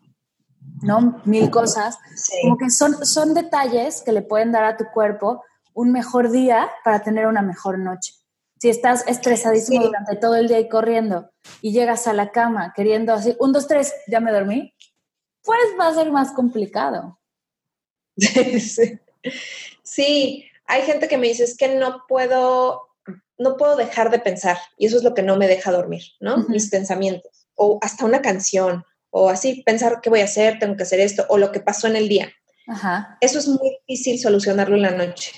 ¿no? Mil cosas. Como que son, son detalles que le pueden dar a tu cuerpo un mejor día para tener una mejor noche. Si estás estresadísimo durante todo el día y corriendo y llegas a la cama queriendo así, un, dos, tres, ya me dormí, pues va a ser más complicado. (laughs) Sí. hay gente que me dice, es que no puedo, no puedo dejar de pensar y eso es lo que no me deja dormir, ¿no? Mis pensamientos o hasta una canción o así, pensar qué voy a hacer, tengo que hacer esto, o lo que pasó en el día. Eso es muy difícil solucionarlo en la noche.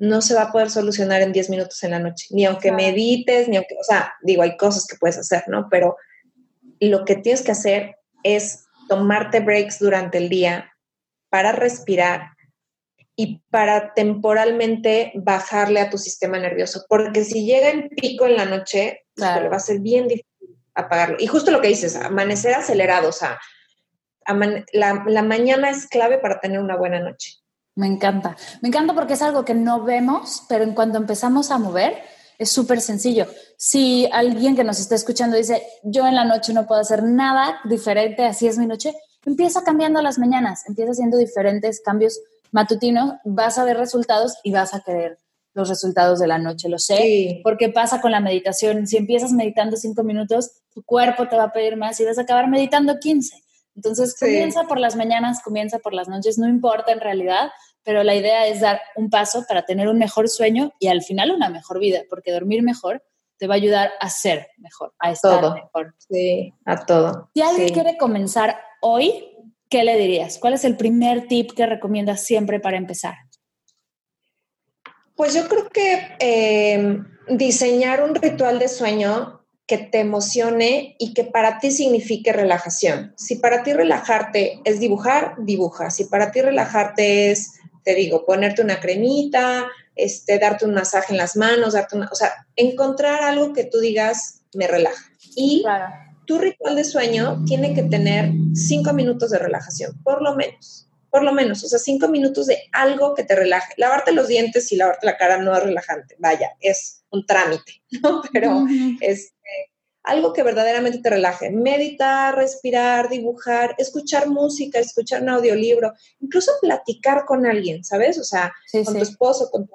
No se va a poder solucionar en 10 minutos en la noche, ni aunque medites, ni aunque, o sea, digo, hay cosas que puedes hacer, ¿no? Pero lo que tienes que hacer es tomarte breaks durante el día para respirar y para temporalmente bajarle a tu sistema nervioso, porque si llega en pico en la noche, le va a ser bien difícil apagarlo. Y justo lo que dices, amanecer acelerado, o sea, la, la mañana es clave para tener una buena noche. Me encanta. Me encanta porque es algo que no vemos, pero en cuanto empezamos a mover, es súper sencillo. Si alguien que nos está escuchando dice, yo en la noche no puedo hacer nada diferente, así es mi noche, empieza cambiando las mañanas, empieza haciendo diferentes cambios matutinos, vas a ver resultados y vas a querer los resultados de la noche, lo sé, porque pasa con la meditación. Si empiezas meditando cinco minutos, tu cuerpo te va a pedir más y vas a acabar meditando 15. Entonces, comienza por las mañanas, comienza por las noches, no importa en realidad, pero la idea es dar un paso para tener un mejor sueño y al final una mejor vida, porque dormir mejor te va a ayudar a ser mejor, a estar mejor. Sí, a todo. Si alguien quiere comenzar hoy, ¿qué le dirías? ¿Cuál es el primer tip que recomiendas siempre para empezar? Pues yo creo que em, diseñar un ritual de sueño que te emocione y que para ti signifique relajación. Si para ti relajarte es dibujar, dibuja. Si para ti relajarte es, te digo, ponerte una cremita, este, darte un masaje en las manos, darte una, o sea, encontrar algo que tú digas me relaja. Y tu ritual de sueño tiene que tener cinco minutos de relajación, por lo menos por lo menos, o sea, cinco minutos de algo que te relaje. Lavarte los dientes y lavarte la cara no es relajante, vaya, es un trámite, (laughs) ¿no? Pero este, algo que verdaderamente te relaje. Meditar, respirar, dibujar, escuchar música, escuchar un audiolibro, incluso platicar con alguien, ¿sabes? O sea, con tu esposo, con tu,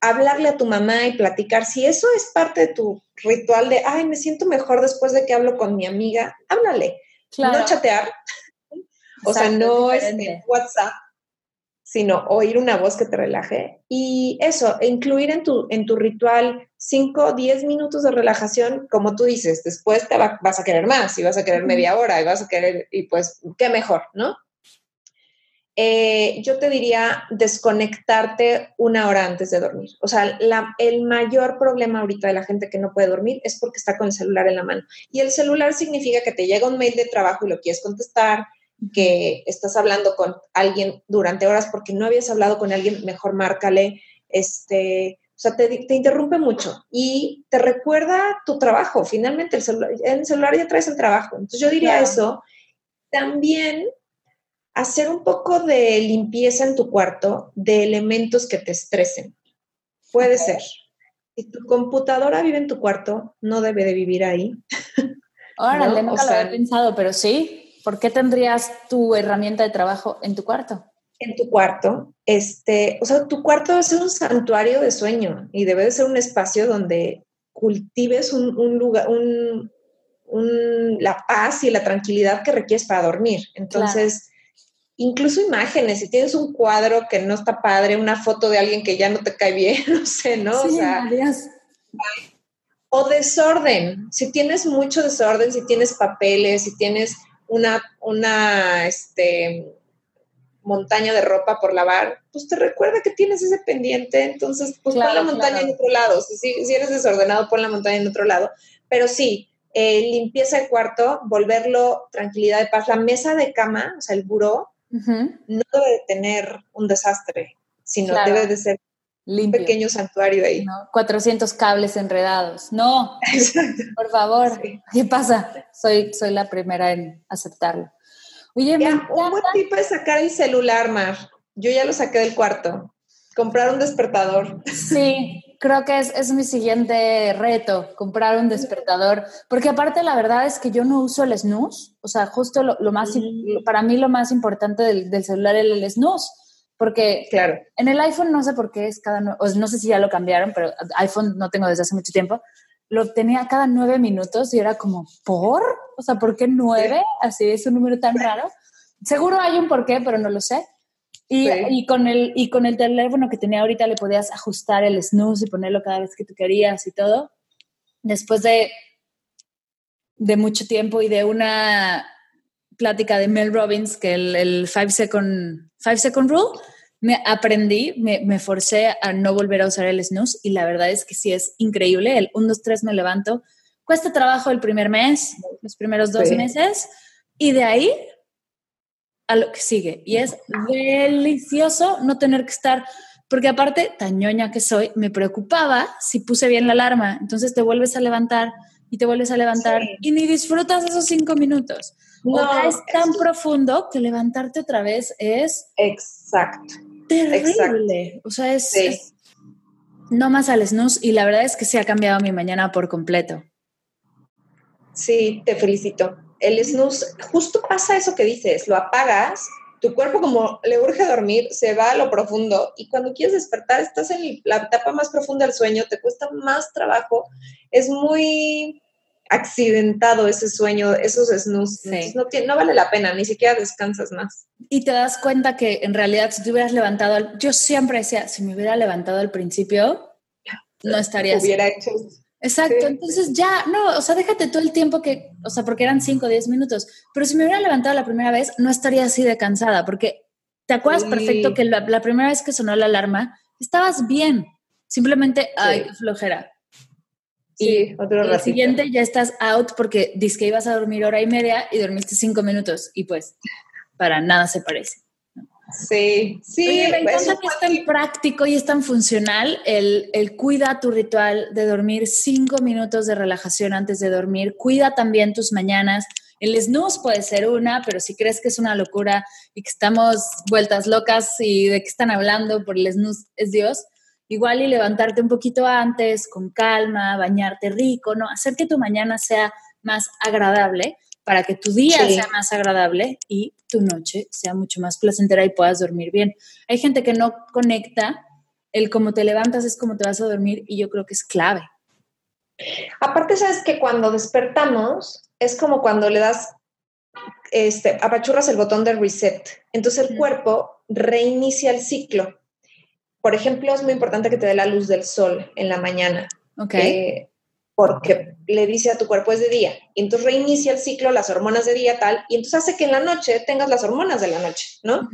hablarle a tu mamá y platicar. Si eso es parte de tu ritual de, ay, me siento mejor después de que hablo con mi amiga, háblale. No chatear, (laughs) o sea, no es WhatsApp, sino oír una voz que te relaje. Y eso, incluir en tu, en tu ritual 5, 10 minutos de relajación, como tú dices, después te vas a querer más y vas a querer media hora y vas a querer, y pues, qué mejor, ¿no? Eh, yo te diría desconectarte una hora antes de dormir. O sea, el mayor problema ahorita de la gente que no puede dormir es porque está con el celular en la mano. Y el celular significa que te llega un mail de trabajo y lo quieres contestar, que estás hablando con alguien durante horas porque no habías hablado con alguien, mejor márcale, este, o sea, te, te interrumpe mucho y te recuerda tu trabajo. Finalmente, el celular, en el celular ya traes el trabajo. Entonces, yo diría eso. También hacer un poco de limpieza en tu cuarto de elementos que te estresen. Puede ser. Si tu computadora vive en tu cuarto, no debe de vivir ahí. (laughs) Órale, ¿no? nunca lo había pensado, pero sí. ¿Por qué tendrías tu herramienta de trabajo en tu cuarto? En tu cuarto, este, o sea, tu cuarto debe ser un santuario de sueño y debe de ser un espacio donde cultives un, lugar, un, la paz y la tranquilidad que requieres para dormir. Entonces, incluso imágenes, si tienes un cuadro que no está padre, una foto de alguien que ya no te cae bien, (laughs) no sé, ¿no? Sí, o sea, o desorden, si tienes mucho desorden, si tienes papeles, si tienes una, una este, montaña de ropa por lavar, pues te recuerda que tienes ese pendiente, entonces pues pon la montaña en otro lado, si, si, eres desordenado, pon la montaña en otro lado, pero sí, eh, limpieza el cuarto, volverlo tranquilidad de paz, la mesa de cama, o sea, el buró, no debe de tener un desastre, sino debe de ser un pequeño santuario ahí. 400 cables enredados. No, (laughs) por favor, ¿qué pasa? Soy, soy la primera en aceptarlo. Oye, un buen tipo es sacar el celular, Mar. Yo ya lo saqué del cuarto. Comprar un despertador. Sí, creo que es, es mi siguiente reto, comprar un despertador. Porque aparte la verdad es que yo no uso el snooze. O sea, justo lo, más, mm. para mí lo más importante del, del celular es el snooze porque claro. en el iPhone no sé por qué es cada, no, no sé si ya lo cambiaron, pero iPhone no tengo desde hace mucho tiempo. Lo tenía cada nueve minutos y era como, ¿por? O sea, ¿por qué nueve? Así es un número tan raro. Seguro hay un porqué, pero no lo sé. Y, y, con el, y con el teléfono que tenía ahorita le podías ajustar el snooze y ponerlo cada vez que tú querías y todo. Después de, de mucho tiempo y de una plática de Mel Robbins, que el, el five, second, five Second Rule, me aprendí, me, me, forcé a no volver a usar el snooze y la verdad es que sí es increíble. El 1, 2, 3 me levanto. Cuesta trabajo el primer mes, los primeros dos meses y de ahí a lo que sigue. Y es delicioso no tener que estar, porque aparte, tañoña que soy, me preocupaba si puse bien la alarma. Entonces te vuelves a levantar y te vuelves a levantar y ni disfrutas esos cinco minutos. No, es tan profundo que levantarte otra vez es... Exacto. Terrible. O sea, es, no más al snooze y la verdad es que se ha cambiado mi mañana por completo. Sí, te felicito. El snooze, justo pasa eso que dices, lo apagas, tu cuerpo como le urge dormir, se va a lo profundo y cuando quieres despertar estás en la etapa más profunda del sueño, te cuesta más trabajo, es muy accidentado ese sueño, esos snooze, no, no vale la pena, ni siquiera descansas más. Y te das cuenta que en realidad si te hubieras levantado, yo siempre decía, si me hubiera levantado al principio, no estaría Hubiera hecho Exacto, entonces ya, no, o sea, déjate todo el tiempo que, o sea, porque eran 5 o 10 minutos, pero si me hubiera levantado la primera vez, no estaría así de cansada, porque te acuerdas perfecto que la, primera vez que sonó la alarma, estabas bien, simplemente, ay, qué flojera. Sí, otro El siguiente ya estás out porque dices que ibas a dormir hora y media y dormiste 5 minutos y pues para nada se parece. Sí, sí. me encanta que es tan práctico y es tan funcional el, el, cuida tu ritual de dormir cinco minutos de relajación antes de dormir. Cuida también tus mañanas. El snooze puede ser una, pero si crees que es una locura y que estamos vueltas locas y de qué están hablando por el snooze es Dios, igual y levantarte un poquito antes, con calma, bañarte rico, ¿no? Hacer que tu mañana sea más agradable para que tu día sea más agradable y tu noche sea mucho más placentera y puedas dormir bien. Hay gente que no conecta, el cómo te levantas es como te vas a dormir y yo creo que es clave. Aparte, sabes que cuando despertamos es como cuando le das, este, apachurras el botón de reset. Entonces el cuerpo reinicia el ciclo. Por ejemplo, es muy importante que te dé la luz del sol en la mañana. Ok. Eh, porque le dice a tu cuerpo es de día. Y entonces reinicia el ciclo, las hormonas de día, tal, y entonces hace que en la noche tengas las hormonas de la noche, ¿no?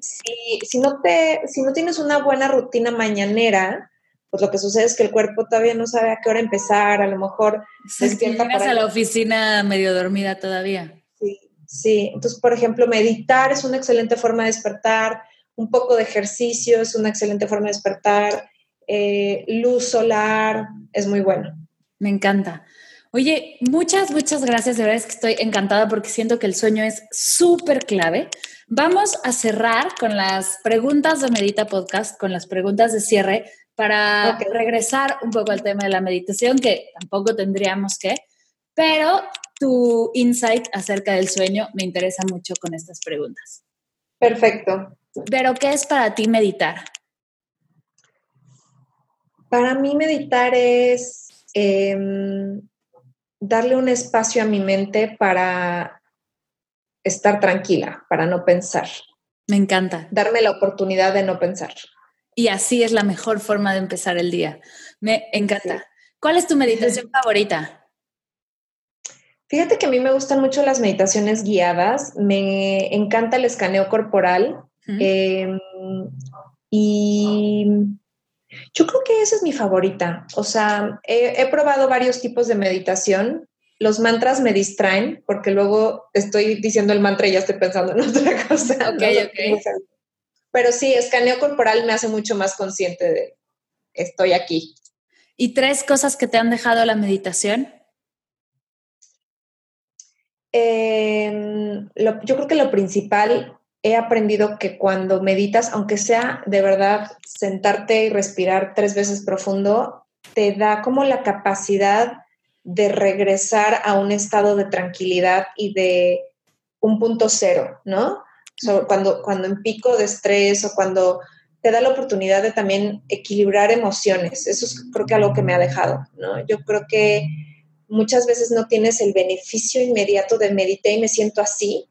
si, no te, si no tienes una buena rutina mañanera, pues lo que sucede es que el cuerpo todavía no sabe a qué hora empezar, a lo mejor se despierta a la oficina medio dormida todavía. Sí, sí. Entonces, por ejemplo, meditar es una excelente forma de despertar, un poco de ejercicio es una excelente forma de despertar, eh, luz solar es muy bueno. Me encanta. Oye, muchas, muchas gracias. De verdad es que estoy encantada porque siento que el sueño es súper clave. Vamos a cerrar con las preguntas de Medita Podcast, con las preguntas de cierre, para regresar un poco al tema de la meditación, que tampoco tendríamos que, pero tu insight acerca del sueño me interesa mucho con estas preguntas. Perfecto. Pero, ¿qué es para ti meditar? Para mí meditar es Em, darle un espacio a mi mente para estar tranquila, para no pensar. Me encanta. Darme la oportunidad de no pensar. Y así es la mejor forma de empezar el día. Me encanta. ¿Cuál es tu meditación favorita? Fíjate que a mí me gustan mucho las meditaciones guiadas, me encanta el escaneo corporal em, y yo creo que esa es mi favorita. O sea, he, probado varios tipos de meditación. Los mantras me distraen porque luego estoy diciendo el mantra y ya estoy pensando en (laughs) otra cosa. Ok, ok. Pero sí, escaneo corporal me hace mucho más consciente de estoy aquí. ¿Y tres cosas que te han dejado la meditación? Em, yo creo que lo principal he aprendido que cuando meditas, aunque sea de verdad sentarte y respirar tres veces profundo, te da como la capacidad de regresar a un estado de tranquilidad y de un punto cero, ¿no? cuando, cuando en pico de estrés o cuando te da la oportunidad de también equilibrar emociones. Eso es creo que algo que me ha dejado, ¿no? Yo creo que muchas veces no tienes el beneficio inmediato de meditar y me siento así,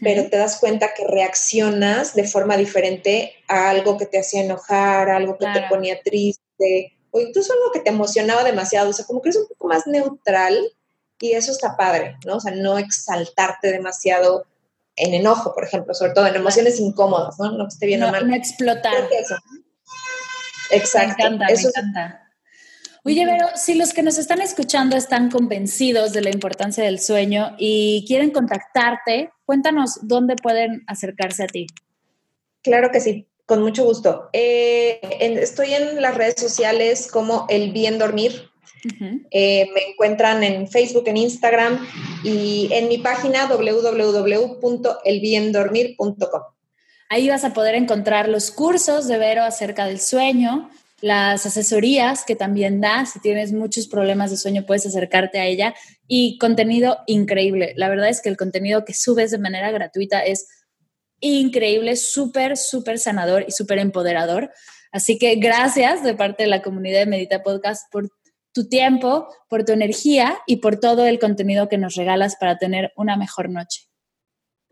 pero te das cuenta que reaccionas de forma diferente a algo que te hacía enojar, a algo que te ponía triste, o incluso algo que te emocionaba demasiado, o sea, como que eres un poco más neutral y eso está padre, ¿no? O sea, no exaltarte demasiado en enojo, por ejemplo, sobre todo en emociones incómodas, ¿no? No que esté bien no, mal. No explotar. Exacto. Me encanta, me encanta. Oye, pero si los que nos están escuchando están convencidos de la importancia del sueño y quieren contactarte, cuéntanos dónde pueden acercarse a ti. Claro que sí, con mucho gusto. Eh, estoy en las redes sociales como El Bien Dormir. Eh, me encuentran en Facebook, en Instagram y en mi página www.elbiendormir.com. Ahí vas a poder encontrar los cursos de Vero acerca del sueño, las asesorías que también da, si tienes muchos problemas de sueño puedes acercarte a ella y contenido increíble. La verdad es que el contenido que subes de manera gratuita es increíble, súper, súper sanador y súper empoderador. Así que gracias de parte de la comunidad de Medita Podcast por tu tiempo, por tu energía y por todo el contenido que nos regalas para tener una mejor noche.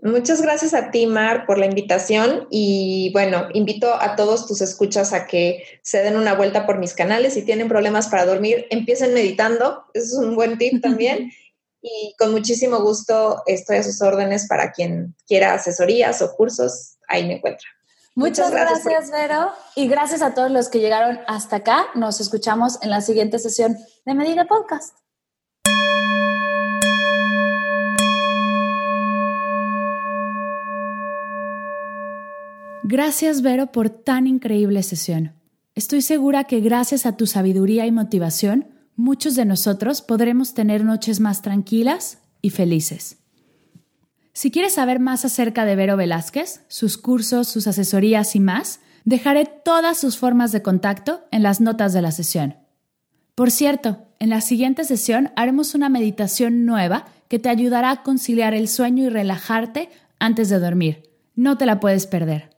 Muchas gracias a ti, Mar, por la invitación y bueno, invito a todos tus escuchas a que se den una vuelta por mis canales. Si tienen problemas para dormir, empiecen meditando, es un buen tip (laughs) también. y con muchísimo gusto estoy a sus órdenes para quien quiera asesorías o cursos, ahí me encuentra. Muchas, gracias, Vero. Y gracias a todos los que llegaron hasta acá. Nos escuchamos en la siguiente sesión de Medida Podcast. Gracias, Vero, por tan increíble sesión. Estoy segura que gracias a tu sabiduría y motivación, muchos de nosotros podremos tener noches más tranquilas y felices. Si quieres saber más acerca de Vero Velázquez, sus cursos, sus asesorías y más, dejaré todas sus formas de contacto en las notas de la sesión. Por cierto, en la siguiente sesión haremos una meditación nueva que te ayudará a conciliar el sueño y relajarte antes de dormir. No te la puedes perder.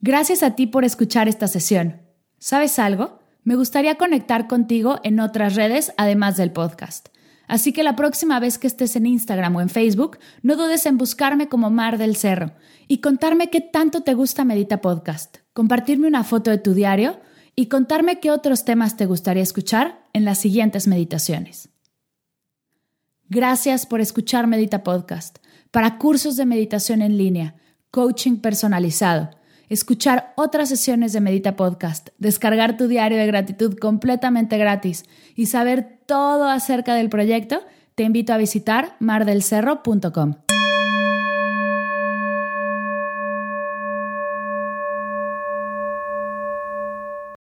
Gracias a ti por escuchar esta sesión. ¿Sabes algo? Me gustaría conectar contigo en otras redes además del podcast. Así que la próxima vez que estés en Instagram o en Facebook, no dudes en buscarme como Mar del Cerro y contarme qué tanto te gusta Medita Podcast, compartirme una foto de tu diario y contarme qué otros temas te gustaría escuchar en las siguientes meditaciones. Gracias por escuchar Medita Podcast. Para cursos de meditación en línea, coaching personalizado, escuchar otras sesiones de Medita Podcast, descargar tu diario de gratitud completamente gratis y saber todo acerca del proyecto, te invito a visitar mardelcerro.com.